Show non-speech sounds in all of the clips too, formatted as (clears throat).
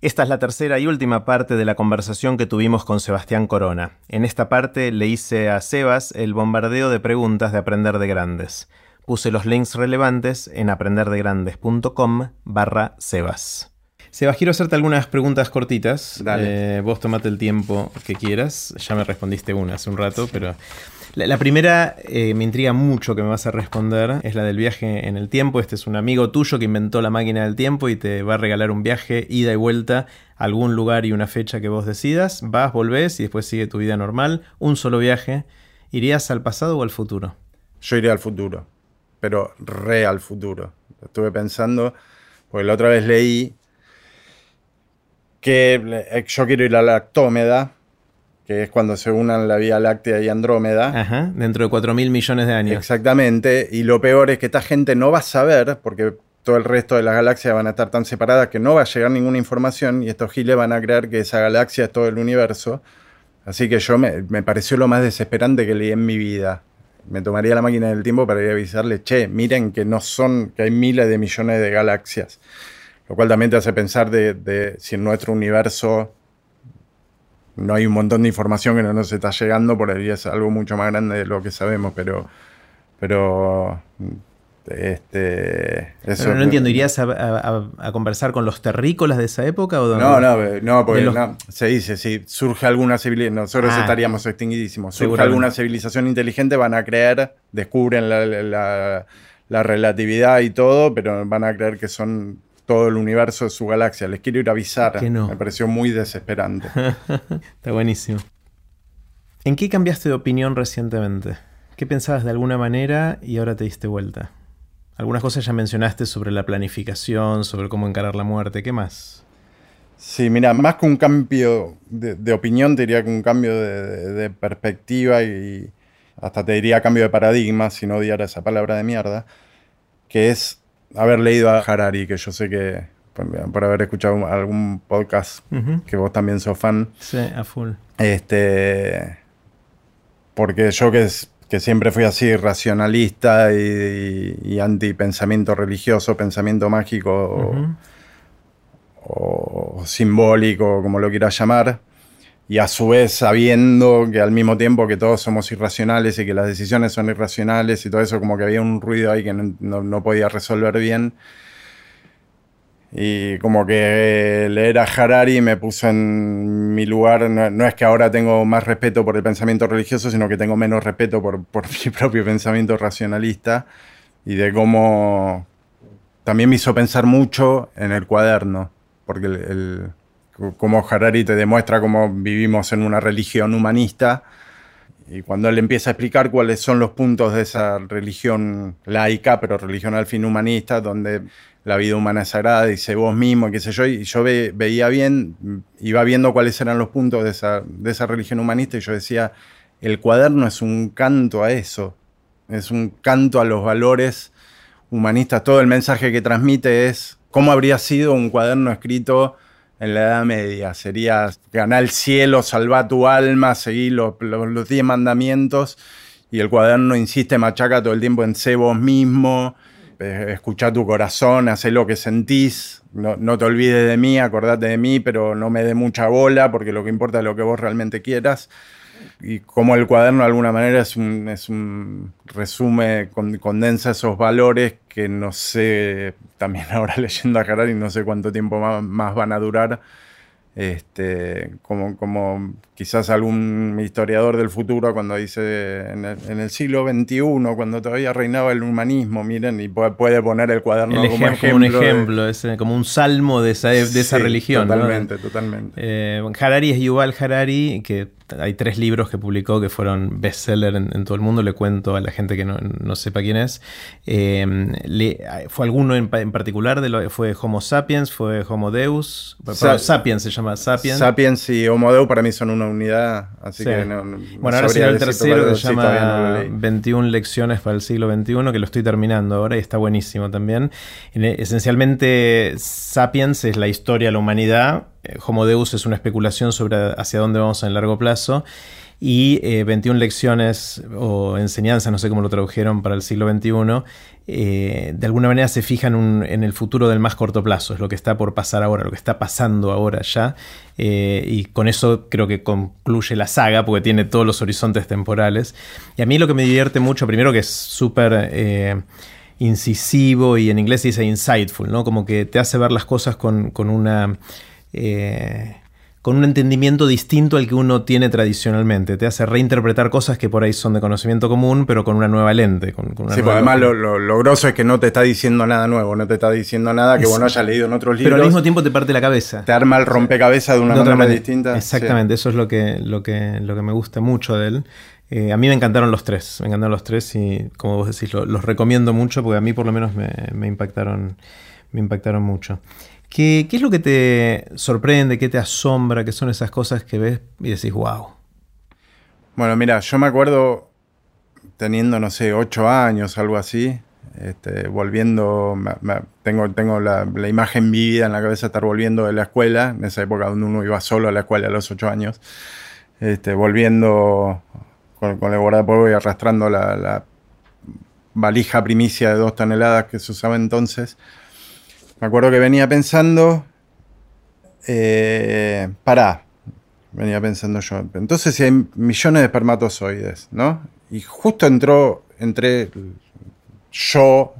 Esta es la tercera y última parte de la conversación que tuvimos con Sebastián Corona. En esta parte le hice a Sebas el bombardeo de preguntas de Aprender de Grandes. Puse los links relevantes en aprenderdegrandes.com barra Sebas. Sebas, quiero hacerte algunas preguntas cortitas. Dale. Eh, vos tomate el tiempo que quieras. Ya me respondiste una hace un rato, pero la, la primera eh, me intriga mucho que me vas a responder. Es la del viaje en el tiempo. Este es un amigo tuyo que inventó la máquina del tiempo y te va a regalar un viaje ida y vuelta a algún lugar y una fecha que vos decidas. Vas, volvés y después sigue tu vida normal. Un solo viaje. ¿Irías al pasado o al futuro? Yo iría al futuro, pero re al futuro. Estuve pensando, porque la otra vez leí que eh, yo quiero ir a la Actómeda, que es cuando se unan la Vía Láctea y Andrómeda. Ajá, dentro de 4 mil millones de años. Exactamente, y lo peor es que esta gente no va a saber, porque todo el resto de las galaxias van a estar tan separadas que no va a llegar ninguna información y estos giles van a creer que esa galaxia es todo el universo. Así que yo me, me pareció lo más desesperante que leí en mi vida. Me tomaría la máquina del tiempo para ir a avisarle, che, miren que no son, que hay miles de millones de galaxias. Lo cual también te hace pensar de, de si en nuestro universo no hay un montón de información que no nos está llegando, por ahí es algo mucho más grande de lo que sabemos, pero, pero este, eso, Pero no entiendo, ¿irías a, a- a conversar con los terrícolas de esa época? O No, no, no, porque de los- no, se dice, si surge alguna civilización, nosotros Ah. estaríamos extinguidísimos, surge alguna civilización inteligente, van a creer, descubren la, la- la relatividad y todo, pero van a creer que son todo el universo de su galaxia. Les quiero ir a avisar. Que no. Me pareció muy desesperante. (laughs) Está buenísimo. ¿En qué cambiaste de opinión recientemente? ¿Qué pensabas de alguna manera y ahora te diste vuelta? Algunas cosas ya mencionaste sobre la planificación, sobre cómo encarar la muerte. ¿Qué más? Sí, mira, más que un cambio de, de opinión, te diría que un cambio de, de- de perspectiva y hasta te diría cambio de paradigma, si no odiara esa palabra de mierda, que es haber leído a Harari, que yo sé que por, haber escuchado algún podcast que vos también sos fan, Sí, a full. este, porque yo que, que siempre fui así racionalista y, y, y anti-pensamiento religioso, pensamiento mágico o- o simbólico, como lo quieras llamar, y a su vez sabiendo que al mismo tiempo que todos somos irracionales y que las decisiones son irracionales y todo eso, como que había un ruido ahí que no, no- no podía resolver bien. Y como que leer a Harari me puso en mi lugar, no, no es que ahora tengo más respeto por el pensamiento religioso, sino que tengo menos respeto por, por (laughs) mi propio pensamiento racionalista y de cómo también me hizo pensar mucho en el cuaderno, porque el, el- como Harari te demuestra cómo vivimos en una religión humanista, y cuando él empieza a explicar cuáles son los puntos de esa religión laica, pero religión al fin humanista, donde la vida humana es sagrada, dice vos mismo, qué sé yo, y yo ve- veía bien, iba viendo cuáles eran los puntos de esa, de esa religión humanista, y yo decía, el cuaderno es un canto a eso, es un canto a los valores humanistas. Todo el mensaje que transmite es cómo habría sido un cuaderno escrito en la Edad Media. Sería ganar el cielo, salvar tu alma, seguir los, los, los diez mandamientos. Y el cuaderno insiste, machaca todo el tiempo en sé vos mismo, eh, escucha tu corazón, haz lo que sentís. No, no te olvides de mí, acordate de mí, pero no me dé mucha bola porque lo que importa es lo que vos realmente quieras y como el cuaderno de alguna manera es un, es un resume, con- condensa esos valores que no sé, también (laughs) ahora leyendo a Harari, no sé cuánto tiempo más, más van a durar. Este, como, como quizás algún historiador del futuro cuando dice en el, en el siglo XXI, cuando todavía reinaba el humanismo, miren, y puede, poner el cuaderno El como ejem- ejemplo. como un de- ejemplo, es como un salmo de esa, de esa religión. ¿no? Totalmente, totalmente. Eh, Harari es Yuval Harari, que hay tres libros que publicó que fueron bestseller en, en todo el mundo. Le cuento a la gente que no, no sepa quién es. Eh, le- ¿Fue alguno en, en particular? De lo, ¿Fue Homo sapiens? ¿Fue Homo Deus? Sa- sapiens se llama Sapiens. Sapiens y Homo Deus para mí son una unidad, así Sí. que no, no- no Bueno, ahora será el tercero que se llama leí. 21 lecciones para el siglo XXI, que lo estoy terminando ahora y está buenísimo también. En- esencialmente, Sapiens es la historia de la humanidad, Homo Deus es una especulación sobre hacia dónde vamos en el largo plazo. y 21 eh, lecciones o enseñanzas, no sé cómo lo tradujeron para el siglo XXI, eh, de alguna manera se fijan en el futuro del más corto plazo, es lo que está por pasar ahora, lo que está pasando ahora ya, eh, y con eso creo que concluye la saga porque tiene todos los horizontes temporales. Y a mí lo que me divierte mucho, primero que es súper incisivo y en inglés dice insightful, ¿no? Como que te hace ver las cosas con, con una con un entendimiento distinto al que uno tiene tradicionalmente. Te hace reinterpretar cosas que por ahí son de conocimiento común, pero con una nueva lente. Con, sí, pues además lo, lo, grosso es que no te está diciendo nada nuevo, no te está diciendo nada que vos no hayas leído en otros libros. Pero al mismo tiempo te parte la cabeza. Te arma el rompecabezas de una manera, distinta. Exactamente, eso es lo que, lo, que, lo que me gusta mucho de él. Eh, a mí me encantaron los tres, me encantaron los tres y como vos decís, los recomiendo mucho porque a mí por lo menos me, me impactaron, me impactaron mucho. ¿Qué, es lo que te sorprende, qué te asombra, qué son esas cosas que ves y decís, wow? Bueno, mira, yo me acuerdo teniendo, no sé, ocho años, algo así, este, volviendo, tengo, tengo la, imagen vívida en la cabeza de estar volviendo de la escuela, en esa época donde uno iba solo a la escuela a los ocho años, este, volviendo con, el guardapolvo y arrastrando la, la valija primicia de dos toneladas que se usaba entonces me acuerdo que venía pensando, eh, pará, venía pensando yo. Entonces si hay millones de espermatozoides, ¿no? Y justo entró, entre yo,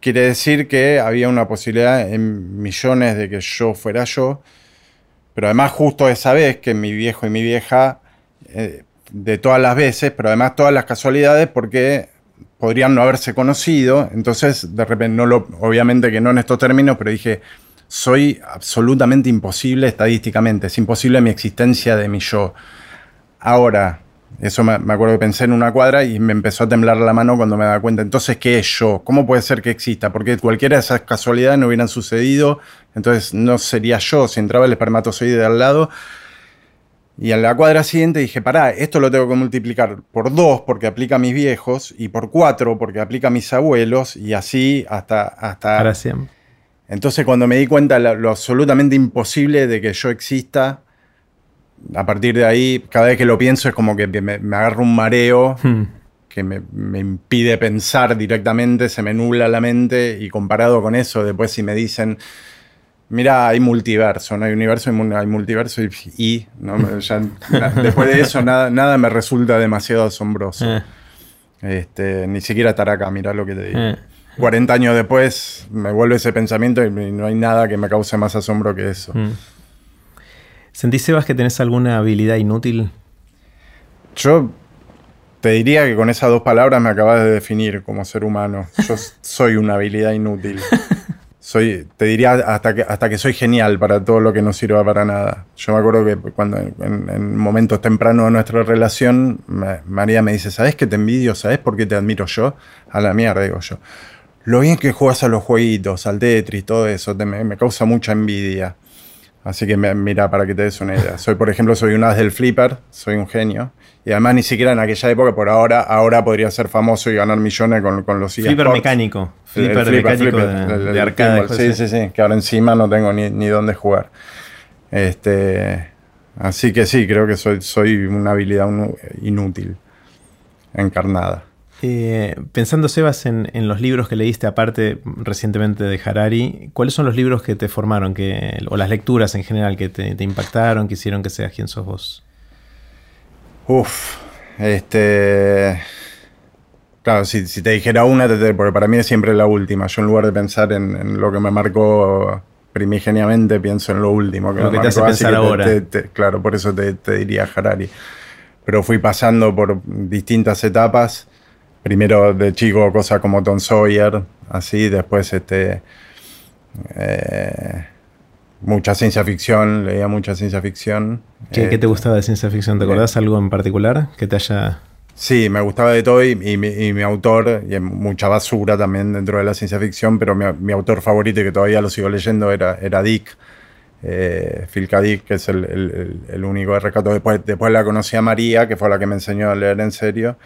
quiere decir que había una posibilidad en millones de que yo fuera yo, pero además justo esa vez que mi viejo y mi vieja, eh, de todas las veces, pero además todas las casualidades, porque podrían no haberse conocido, entonces de repente, no lo, obviamente que no en estos términos, pero dije, soy absolutamente imposible estadísticamente, es imposible mi existencia de mi yo. Ahora, eso me, acuerdo que pensé en una cuadra y me empezó a temblar la mano cuando me daba cuenta, entonces, ¿qué es yo? ¿Cómo puede ser que exista? Porque cualquiera de esas casualidades no hubieran sucedido, entonces no sería yo, si entraba el espermatozoide de al lado, y en la cuadra siguiente dije, pará, esto lo tengo que multiplicar por dos porque aplica a mis viejos y por cuatro porque aplica a mis abuelos y así hasta... hasta... Para siempre. Entonces cuando me di cuenta lo, lo absolutamente imposible de que yo exista, a partir de ahí, cada vez que lo pienso es como que me, me agarro un mareo hmm. que me, me, impide pensar directamente, se me nubla la mente y comparado con eso, después si me dicen Mira, hay multiverso, no hay universo, hay multiverso y, después de eso nada, nada me resulta demasiado asombroso. Eh. Este, ni siquiera estar acá, mira lo que te digo. 40 eh. años después me vuelve ese pensamiento y no hay nada que me cause más asombro que eso. Mm. ¿Sentís, Sebas, que tenés alguna habilidad inútil? Yo te diría que con esas dos palabras me acabas de definir como ser humano. Yo (laughs) soy una habilidad inútil. (laughs) soy, te diría hasta que, hasta que soy genial para todo lo que no sirva para nada. Yo me acuerdo que cuando en, momentos tempranos de nuestra relación, María me dice, ¿sabes qué te envidio? ¿Sabes por qué te admiro yo? A la mierda, digo yo. Lo bien que juegas a los jueguitos, al Tetris, todo eso, me, causa mucha envidia. Así que mira, para que te des una idea. Soy, por ejemplo, soy un as del flipper, soy un genio. Y además ni siquiera en aquella época, por ahora, ahora podría ser famoso y ganar millones con, con los Flipper mecánico. Flipper, mecánico de, arcade. sí, sí, sí, que ahora encima no tengo ni, ni dónde jugar. Este, así que sí, creo que soy, soy una habilidad inútil, encarnada. Eh, pensando, Sebas, en, en, los libros que leíste, aparte recientemente de Harari, ¿cuáles son los libros que te formaron, que, o las lecturas en general que te, te impactaron, que hicieron que seas quien sos vos? Uf, este. Claro, si, te dijera una, porque para mí es siempre la última. Yo en lugar de pensar en, lo que me marcó primigeniamente, pienso en lo último. Que lo que te hace pensar ahora. claro, por eso te, diría Harari. Pero fui pasando por distintas etapas. Primero de chico, cosas como Tom Sawyer, así. Después, este. Eh, mucha ciencia ficción, leía mucha ciencia ficción. ¿Qué, te eh, gustaba de ciencia ficción? ¿Te acordás algo en particular que te haya...? Sí, me gustaba de todo y, mi, autor, y mucha basura también dentro de la ciencia ficción, pero mi, autor favorito y que todavía lo sigo leyendo era, era Dick, eh, Phil K. Dick, que es el, el, único de rescato. Después, después la conocí a María, que fue la que me enseñó a leer en serio.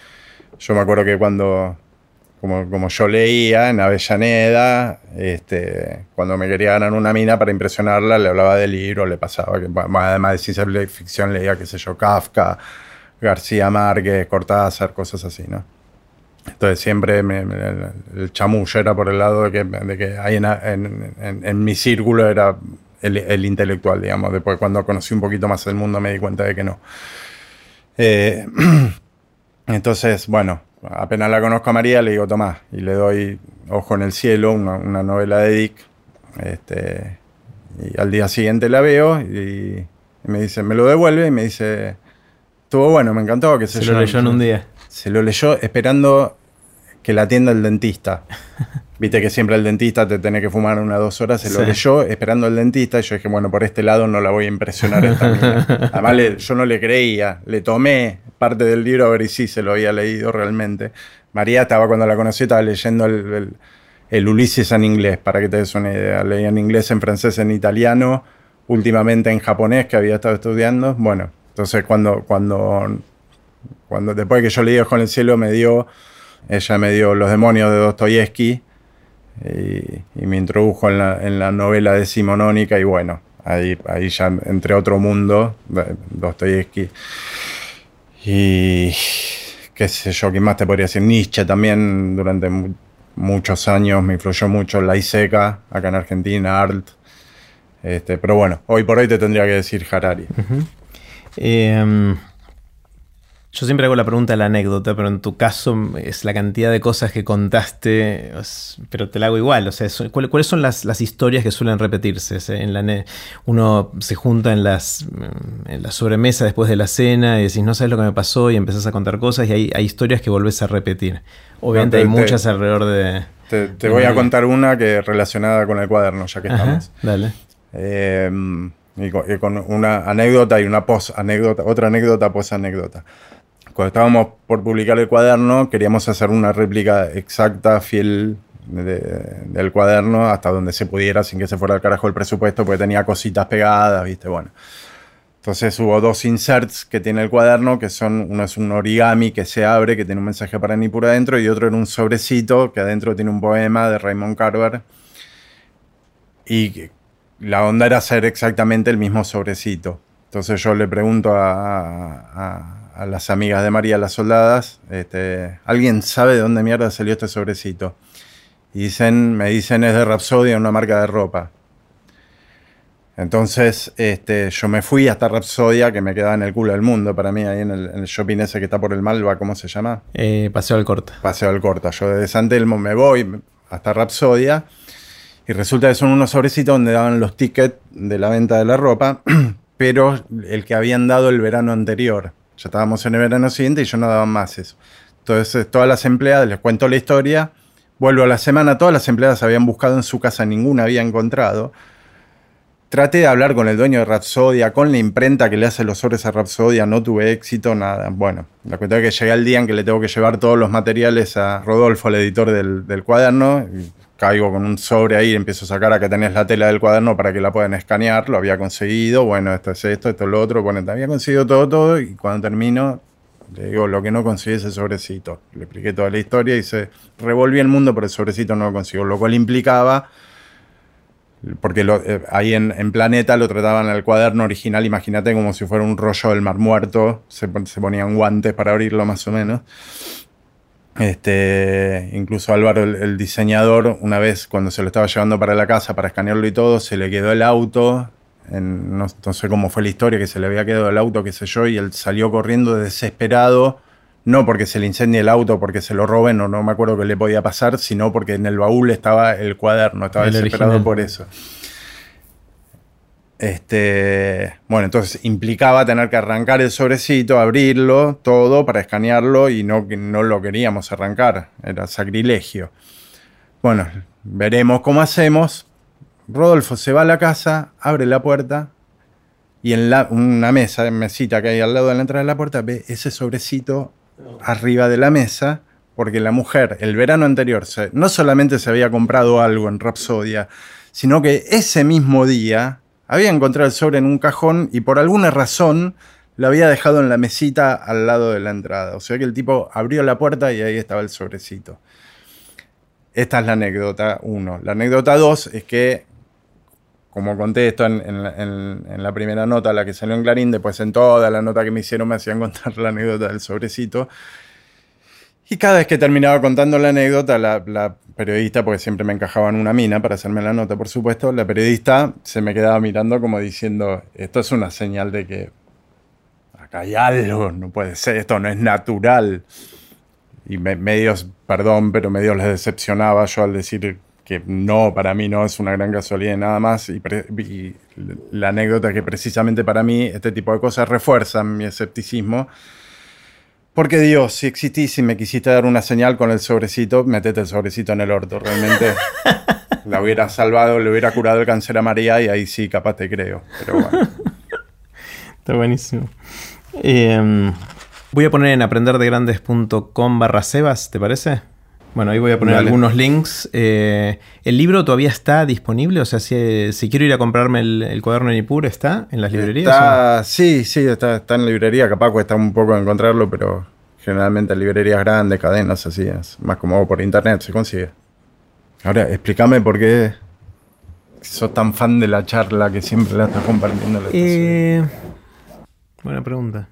Yo me acuerdo que cuando como, yo leía en Avellaneda, este, cuando me quería ganar una mina para impresionarla, le hablaba del libro, le pasaba que además de ciencia ficción leía, qué sé yo, Kafka, García Márquez, Cortázar, cosas así, ¿no? Entonces siempre el, chamullo era por el lado de que, de que ahí en, mi círculo era el, intelectual, digamos. Después cuando conocí un poquito más el mundo me di cuenta de que no. Eh, (clears throat) entonces, bueno, apenas la conozco a María, le digo, Tomás, y le doy Ojo en el Cielo, una, novela de Dick. Este, y al día siguiente la veo y, me dice, me lo devuelve y me dice, estuvo bueno, me encantó. Que se, se lo leyó en un día. Se lo leyó esperando que la atienda el dentista. (laughs) Viste que siempre el dentista te tiene que fumar unas dos horas, se lo leyó esperando el dentista y yo dije, bueno, por este lado no la voy a impresionar esta (laughs) Además yo no le creía, le tomé parte del libro a ver si se lo había leído realmente. María estaba cuando la conocí, estaba leyendo el, Ulises en inglés, para que te des una idea. Leía en inglés, en francés, en italiano, últimamente en japonés que había estado estudiando. Bueno, entonces cuando, cuando, cuando después que yo leí Ojo en el cielo me dio, ella me dio Los demonios de Dostoyevsky y, me introdujo en la, novela de Simonónica y bueno, ahí, ahí ya entre otro mundo, Dostoyevsky. Y qué sé yo, ¿quién más te podría decir? Nietzsche también durante muchos años me influyó mucho, La Iseca, acá en Argentina, Art. Este, pero bueno, hoy por hoy te tendría que decir Harari. Yo siempre hago la pregunta de la anécdota, pero en tu caso es la cantidad de cosas que contaste, pero te la hago igual. O sea, ¿cuáles son las, historias que suelen repetirse? En la, uno se junta en, las, en la sobremesa después de la cena y decís, no sabes lo que me pasó y empezás a contar cosas y hay, hay historias que volvés a repetir. Obviamente hay muchas alrededor de... Te, voy a contar una que relacionada con el cuaderno, ya que estamos. Dale. Eh, y con, una anécdota y una post anécdota, otra anécdota, post anécdota cuando estábamos por publicar el cuaderno, queríamos hacer una réplica exacta, fiel del cuaderno, hasta donde se pudiera, sin que se fuera al carajo el presupuesto, porque tenía cositas pegadas, ¿viste? Bueno. Entonces hubo dos inserts que tiene el cuaderno, que son, uno es un origami que se abre, que tiene un mensaje para Nipur adentro, y otro era un sobrecito, que adentro tiene un poema de Raymond Carver. Y la onda era hacer exactamente el mismo sobrecito. Entonces yo le pregunto a a las amigas de María, las soldadas, este, ¿alguien sabe de dónde mierda salió este sobrecito? Y dicen, me dicen es de Rapsodia, una marca de ropa. Entonces este, yo me fui hasta Rapsodia, que me quedaba en el culo del mundo para mí, ahí en el, shopping ese que está por el Malva, ¿cómo se llama? Eh, Paseo al Corta. Paseo al Corta. Yo desde San Telmo me voy hasta Rapsodia y resulta que son unos sobrecitos donde daban los tickets de la venta de la ropa, (clears throat) pero el que habían dado el verano anterior. Ya estábamos en el verano siguiente y yo no daba más eso. Entonces, todas las empleadas, les cuento la historia, vuelvo a la semana, todas las empleadas habían buscado en su casa, ninguna había encontrado. Traté de hablar con el dueño de Rapsodia, con la imprenta que le hace los sobres a Rapsodia, no tuve éxito, nada. Bueno, la cuestión es que llegué al día en que le tengo que llevar todos los materiales a Rodolfo, el editor del, del cuaderno, caigo con un sobre ahí, empiezo a sacar a que tenés la tela del cuaderno para que la puedan escanear, lo había conseguido, bueno, esto es esto, esto es lo otro, bueno, había conseguido todo, todo, y cuando termino, le digo, lo que no conseguí es el sobrecito. Le expliqué toda la historia y se revolví el mundo, pero el sobrecito no lo consiguió, lo cual implicaba, porque eh, ahí en, Planeta lo trataban al cuaderno original, imagínate como si fuera un rollo del mar muerto, se, se ponían guantes para abrirlo más o menos. Este, incluso Álvaro, el, diseñador, una vez cuando se lo estaba llevando para la casa para escanearlo y todo, se le quedó el auto. no, sé cómo fue la historia, que se le había quedado el auto, qué sé yo, y él salió corriendo desesperado, no porque se le incendie el auto, porque se lo roben, o no me acuerdo qué le podía pasar, sino porque en el baúl estaba el cuaderno, estaba desesperado por eso. Este, bueno, entonces implicaba tener que arrancar el sobrecito, abrirlo, todo para escanearlo y no, no lo queríamos arrancar, era sacrilegio. Bueno, veremos cómo hacemos. Rodolfo se va a la casa, abre la puerta y en la, una mesa, mesita que hay al lado de la entrada de la puerta, ve ese sobrecito arriba de la mesa, porque la mujer el verano anterior no solamente se había comprado algo en Rapsodia, sino que ese mismo día había encontrado el sobre en un cajón y por alguna razón lo había dejado en la mesita al lado de la entrada. O sea que el tipo abrió la puerta y ahí estaba el sobrecito. Esta es la anécdota 1. La anécdota 2 es que como conté esto en, la primera nota, la que salió en Clarín, después en toda la nota que me hicieron me hacían contar la anécdota del sobrecito. Y cada vez que terminaba contando la anécdota, la, periodista, porque siempre me encajaba en una mina para hacerme la nota, por supuesto, la periodista se me quedaba mirando como diciendo, esto es una señal de que acá hay algo, no puede ser, esto no es natural. Y medios, perdón, pero medios les decepcionaba yo al decir que no, para mí no es una gran casualidad nada más. Y, y la anécdota que precisamente para mí este tipo de cosas refuerzan mi escepticismo porque Dios, si existís y me quisiste dar una señal con el sobrecito, metete el sobrecito en el orto. Realmente (laughs) la hubiera salvado, le hubiera curado el cáncer a María y ahí sí, capaz te creo. Pero bueno. Está buenísimo. Em, voy a poner en aprenderdegrandes.com barra Sebas, ¿te parece? Bueno, ahí voy a poner algunos links. Eh, ¿El libro todavía está disponible? O sea, si, quiero ir a comprarme el, cuaderno de Nippur, ¿está en las librerías? Sí, sí, está, está en librería. Capaz cuesta un poco encontrarlo, pero generalmente en librerías grandes, cadenas así, es más como por internet se consigue. Ahora, explícame por qué sos tan fan de la charla que siempre la estás compartiendo. Eh, buena pregunta.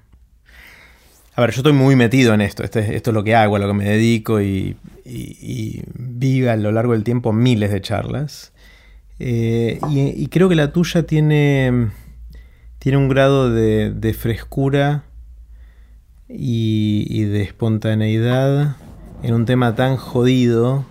Ver, yo estoy muy metido en esto. Este, esto es lo que hago, a lo que me dedico y, y, a lo largo del tiempo miles de charlas. Eh, y, creo que la tuya tiene, tiene un grado de, frescura y, de espontaneidad en un tema tan jodido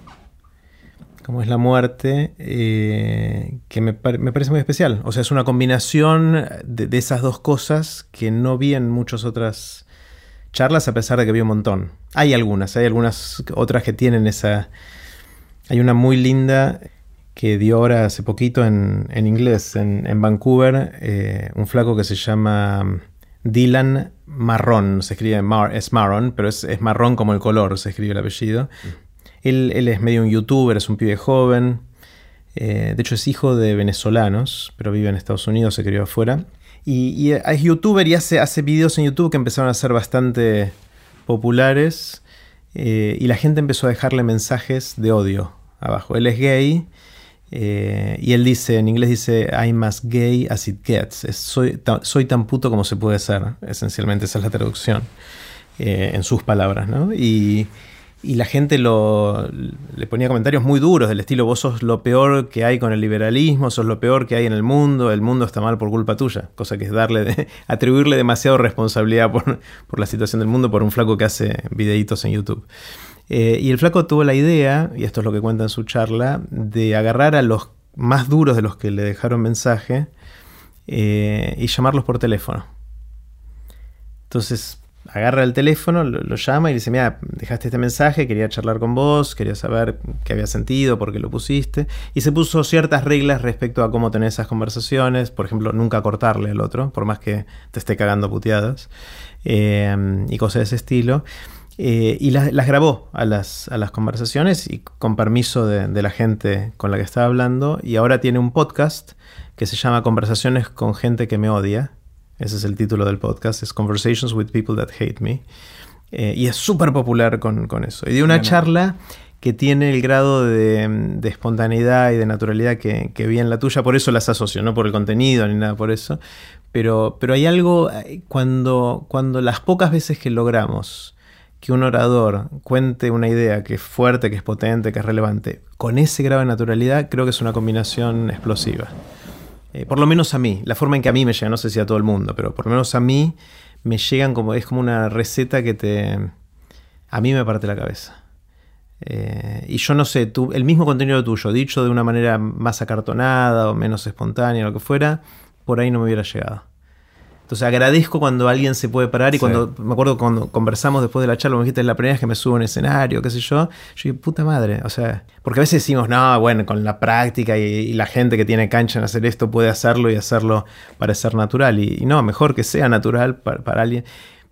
como es la muerte, eh, que me, parece muy especial. O sea, es una combinación de, de esas dos cosas que no vi en muchas otras charlas a pesar de que vi un montón. Hay algunas, hay algunas otras que tienen esa... Hay una muy linda que dio ahora hace poquito en, inglés, en, Vancouver, eh, un flaco que se llama Dylan Marrón, se escribe Mar, es Marrón, pero es, marrón como el color, se escribe el apellido. Mm. Él, es medio un youtuber, es un pibe joven, eh, de hecho es hijo de venezolanos, pero vive en Estados Unidos, se crió afuera. Y, es youtuber y hace, hace videos en YouTube que empezaron a ser bastante populares. Eh, y la gente empezó a dejarle mensajes de odio abajo. Él es gay. Eh, y él dice, en inglés dice, I'm as gay as it gets. soy, soy, tan puto como se puede ser. Esencialmente esa es la traducción. Eh, en sus palabras, ¿no? Y, y la gente le ponía comentarios muy duros del estilo, vos sos lo peor que hay con el liberalismo, sos lo peor que hay en el mundo, el mundo está mal por culpa tuya, cosa que es darle, (laughs) atribuirle demasiado responsabilidad por, la situación del mundo por un flaco que hace videitos en YouTube. Eh, y el flaco tuvo la idea, y esto es lo que cuenta en su charla, de agarrar a los más duros de los que le dejaron mensaje eh, y llamarlos por teléfono. Entonces agarra el teléfono, lo, llama y dice, mira, dejaste este mensaje, quería charlar con vos, quería saber qué había sentido, por qué lo pusiste. Y se puso ciertas reglas respecto a cómo tener esas conversaciones, por ejemplo, nunca cortarle al otro, por más que te esté cagando puteadas, eh, y cosas de ese estilo. Eh, y las, grabó a las, a las, conversaciones y con permiso de, de la gente con la que estaba hablando. Y ahora tiene un podcast que se llama Conversaciones con gente que me odia ese es el título del podcast, es Conversations with People That Hate Me. Eh, y es súper popular con, eso. Y de una charla que tiene el grado de, espontaneidad y de naturalidad que, vi en la tuya, por eso las asocio, no por el contenido ni nada por eso. Pero, pero hay algo, eh, cuando, cuando las pocas veces que logramos que un orador cuente una idea que es fuerte, que es potente, que es relevante, con ese grado de naturalidad, creo que es una combinación explosiva. Eh, por lo menos a mí, la forma en que a mí me llega, no sé si a todo el mundo, pero por lo menos a mí me llegan como, es como una receta que te, a mí me parte la cabeza. Eh, y yo no sé, tú, el mismo contenido tuyo, dicho de una manera más acartonada o menos espontánea, lo que fuera, por ahí no me hubiera llegado. Entonces agradezco cuando alguien se puede parar y cuando, me acuerdo cuando conversamos después de la charla, me dijiste la primera vez que me subo a un escenario, qué sé yo, yo dije, puta madre, o sea, porque a veces decimos, no, bueno, con la práctica y, la gente que tiene cancha en hacer esto puede hacerlo y hacerlo parecer natural. Y, no, mejor que sea natural para, alguien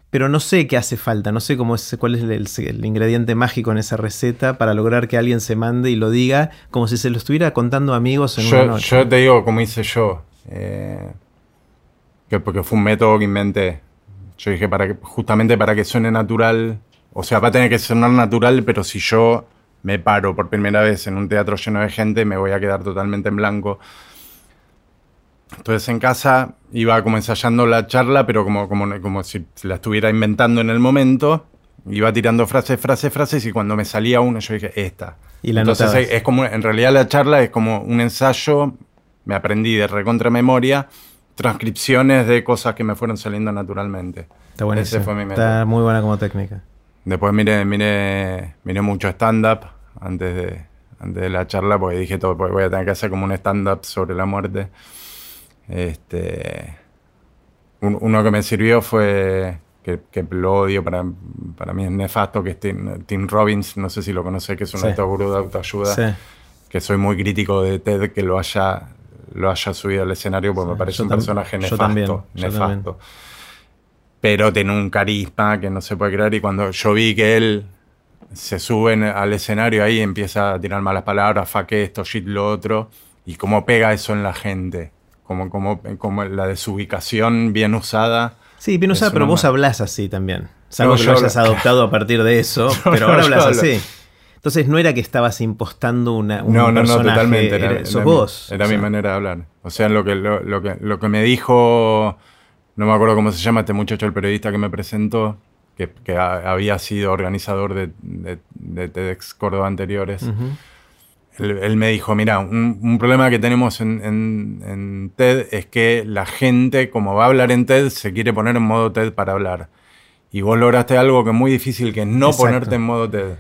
pero no sé qué hace falta, no sé cómo es, cuál es el, ingrediente mágico en esa receta para lograr que alguien se mande y lo diga como si se lo estuviera contando amigos en yo, una noche. Yo te digo como hice yo. Eh, que porque fue un método que inventé. Yo dije, para que, justamente para que suene natural, o sea, va a tener que sonar natural, pero si yo me paro por primera vez en un teatro lleno de gente, me voy a quedar totalmente en blanco. Entonces en casa iba como ensayando la charla, pero como, como, como si la estuviera inventando en el momento. Iba tirando frases, frases, frases y cuando me salía una yo dije, esta. Y la Entonces es como, en realidad la charla es como un ensayo, me aprendí de recontra memoria, transcripciones de cosas que me fueron saliendo naturalmente. Está buenísimo. Ese fue mi método. Está muy buena como técnica. Después miré, miré, miré mucho stand-up antes de, antes de la charla, porque dije todo, porque voy a tener que hacer como un stand-up sobre la muerte. Este, un- uno que me sirvió fue, que, que lo odio, para, para mí es nefasto, que es Tim, Tim Robbins, no sé si lo conoces, que es un Sí. alto gurú de autoayuda, Sí. que soy muy crítico de Ted que lo haya, lo haya subido al escenario, porque Sí, me parece un personaje nefasto. también, yo nefasto pero tiene un carisma que no se puede creer. Y cuando yo vi que él se sube al escenario ahí, empieza a tirar malas palabras, fa que esto, shit lo otro, y cómo pega eso en la gente, como, como, como la desubicación bien usada. Sí, bien usada, pero una vos hablas así también. Salvo No, que yo lo hayas adoptado a partir de eso, (laughs) No, pero ahora hablas así. Entonces no era que estabas impostando una, un no, no, no, totalmente. Era, era- sos era vos. Mi, era mi sea. manera de hablar. O sea, lo que, lo, lo que, lo que me dijo, no me acuerdo cómo se llama este muchacho, el periodista que me presentó, que, que ha- había sido organizador de, de, de TEDx Córdoba anteriores. Él, él me dijo, mira, un, un problema que tenemos en, en- en TED es que la gente, como va a hablar en TED, se quiere poner en modo TED para hablar. Y vos lograste algo que es muy difícil, que es no Exacto. ponerte en modo TED.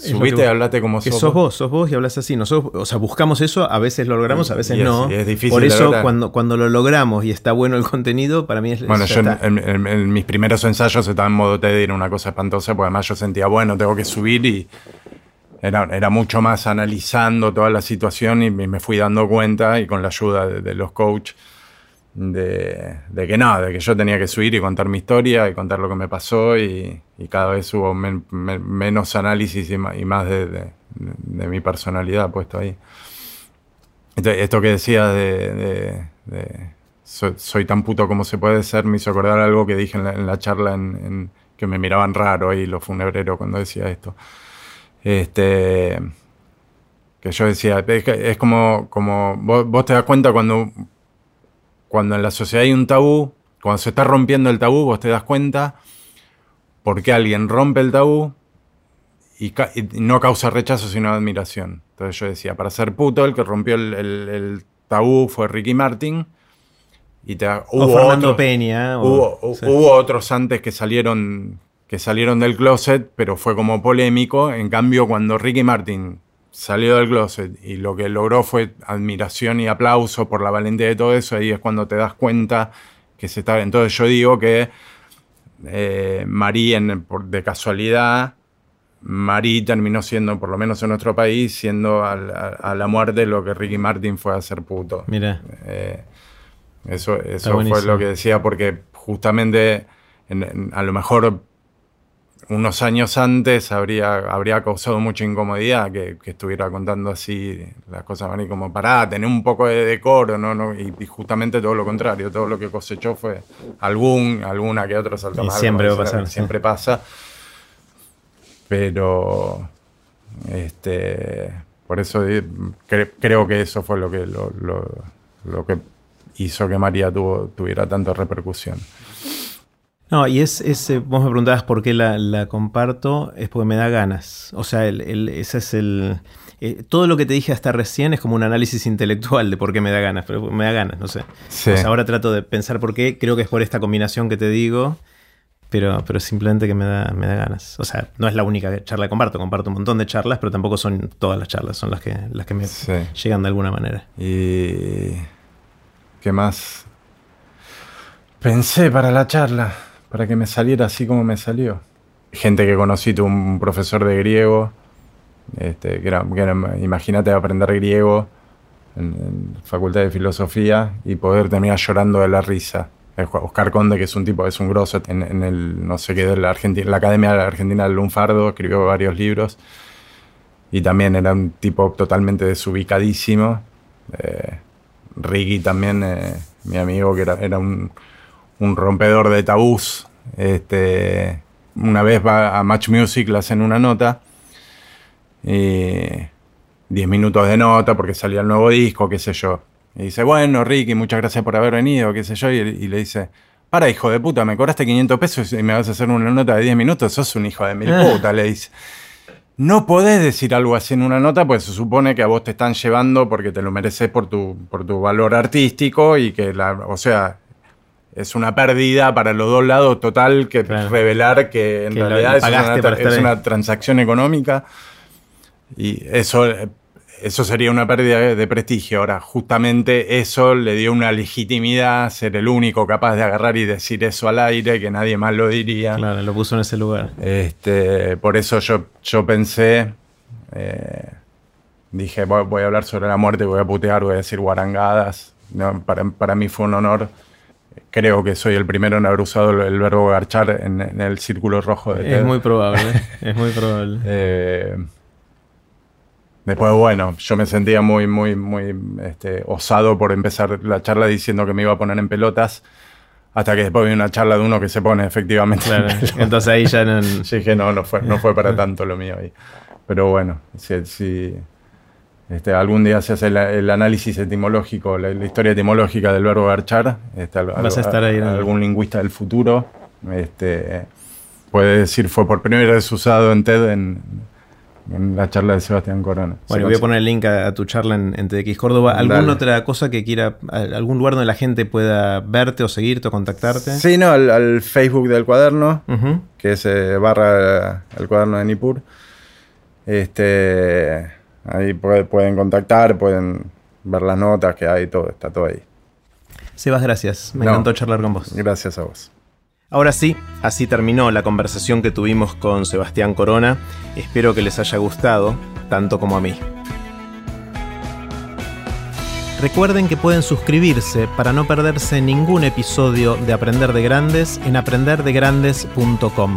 Que y hablaste como Que sos, sos vos, sos vos y hablas así. Nosotros, o sea, buscamos eso, a veces lo logramos, a veces Y es- no. es difícil Por eso, cuando, cuando lo logramos y está bueno el contenido, para mí es. Bueno, yo en, en- en- mis primeros ensayos estaba en modo TED era una cosa espantosa, porque además yo sentía, bueno, tengo que subir y era, era mucho más analizando toda la situación y me me fui dando cuenta y con la ayuda de, de los coaches de, que nada, de que yo tenía que subir y contar mi historia y contar lo que me pasó y, cada vez hubo men- men- menos análisis y, más de, mi personalidad puesto ahí. Esto, esto que decía de, soy, tan puto como se puede ser me hizo acordar algo que dije en la, charla en, que me miraban raro ahí los funebreros cuando decía esto. Este, que yo decía, es, como, como vos te das cuenta cuando, cuando en la sociedad hay un tabú, cuando se está rompiendo el tabú, vos te das cuenta porque alguien rompe el tabú y, ca- y no causa rechazo sino admiración. Entonces yo decía, para ser puto, el que rompió el, el- el tabú fue Ricky Martin. Y te, o hubo Fernando otro- Peña. o- Hubo, sí. hubo otros antes que salieron, que salieron del closet, pero fue como polémico. En cambio, cuando Ricky Martin salió del closet y lo que logró fue admiración y aplauso por la valentía de todo eso, ahí es cuando te das cuenta que se está... Entonces yo digo que eh, Marí, en- por- de casualidad, Marí terminó siendo, por lo menos en nuestro país, siendo a, a la muerte lo que Ricky Martin fue a ser puto. Mira, Eh, eso eso fue lo que decía, porque justamente en- en- a lo mejor unos años antes habría, habría causado mucha incomodidad que, que estuviera contando así las cosas van y como pará, tener un poco de decoro, ¿no? no y, y justamente todo lo contrario, todo lo que cosechó fue algún, alguna que otra salta mal, siempre va a sí. Siempre pasa. Pero este por eso cre- creo que eso fue lo que lo, lo- lo que hizo que María tuvo, tuviera tanta repercusión. No, y es, es, eh, vos me preguntabas por qué la, la comparto, es porque me da ganas. O sea, el, el- ese es el... eh, todo lo que te dije hasta recién es como un análisis intelectual de por qué me da ganas, pero me da ganas, no sé. Sí. Sea, ahora trato de pensar por qué, creo que es por esta combinación que te digo, pero, pero simplemente que me da, me da ganas. O sea, no es la única charla que comparto, comparto un montón de charlas, pero tampoco son todas las charlas, son las que, las que me Sí. llegan de alguna manera. Y qué más pensé para la charla, para que me saliera así como me salió. Gente que conocí, tuve un profesor de griego, este, que era, imagínate aprender griego en, en facultad de filosofía y poder terminar llorando de la risa. Oscar Conde, que es un tipo, es un grosso en, en el, no sé qué, de la, Argentina, la Academia Argentina del Lunfardo, escribió varios libros y también era un tipo totalmente desubicadísimo. Eh, Ricky también, eh, mi amigo, que era, era un, un rompedor de tabús. Este, una vez va a Match Music, le hacen una nota. Y 10 minutos de nota porque salía el nuevo disco, qué sé yo. Y dice, bueno, Ricky, muchas gracias por haber venido, qué sé yo. Y, y le dice, para, hijo de puta, me cobraste 500 pesos y me vas a hacer una nota de 10 minutos, sos un hijo de mil puta, le dice. No podés decir algo así en una nota, pues se supone que a vos te están llevando porque te lo mereces por tu, por tu valor artístico y que, la, o sea, es una pérdida para los dos lados total que Claro. revelar que en Que realidad es, una, es transacción económica y eso, eso sería una pérdida de, de prestigio. Ahora, justamente eso le dio una legitimidad, ser el único capaz de agarrar y decir eso al aire, que nadie más lo diría. Claro, lo puso en ese lugar. Este, por eso yo, yo pensé, eh, dije, voy, voy a hablar sobre la muerte, voy a putear, voy a decir guarangadas. No, para, para mí fue un honor. Creo que soy el primero en haber usado el, verbo garchar en, en el círculo rojo de Es TED. muy probable, (laughs) es muy probable. Eh, después, bueno, yo me sentía muy, muy, muy este, osado por empezar la charla diciendo que me iba a poner en pelotas. Hasta que después vi una charla de uno que se pone efectivamente Claro, en entonces ahí ya no... (laughs) Yo dije, no, no fue, no fue para (laughs) tanto lo mío ahí. Pero bueno, si, si, este, algún día se hace el, el análisis etimológico, la, la historia etimológica del verbo garchar, este, al- Vas a estar ahí, algún lingüista del futuro este, puede decir fue por primera vez usado en TED en, en la charla de Sebastián Corona. Bueno, voy a poner el link a, a tu charla en, en TDX Córdoba. ¿Alguna Dale. otra cosa que quiera, algún lugar donde la gente pueda verte o seguirte o contactarte? Sí, no, al, al Facebook del cuaderno, que es eh, barra el cuaderno de Nipur. Este, ahí puede- pueden contactar, pueden ver las notas que hay, todo, está todo ahí. Sebas, gracias. Me No. encantó charlar con vos. Gracias a vos. Ahora sí, así terminó la conversación que tuvimos con Sebastián Corona. Espero que les haya gustado, tanto como a mí. Recuerden que pueden suscribirse para no perderse ningún episodio de Aprender de Grandes en aprenderdegrandes.com.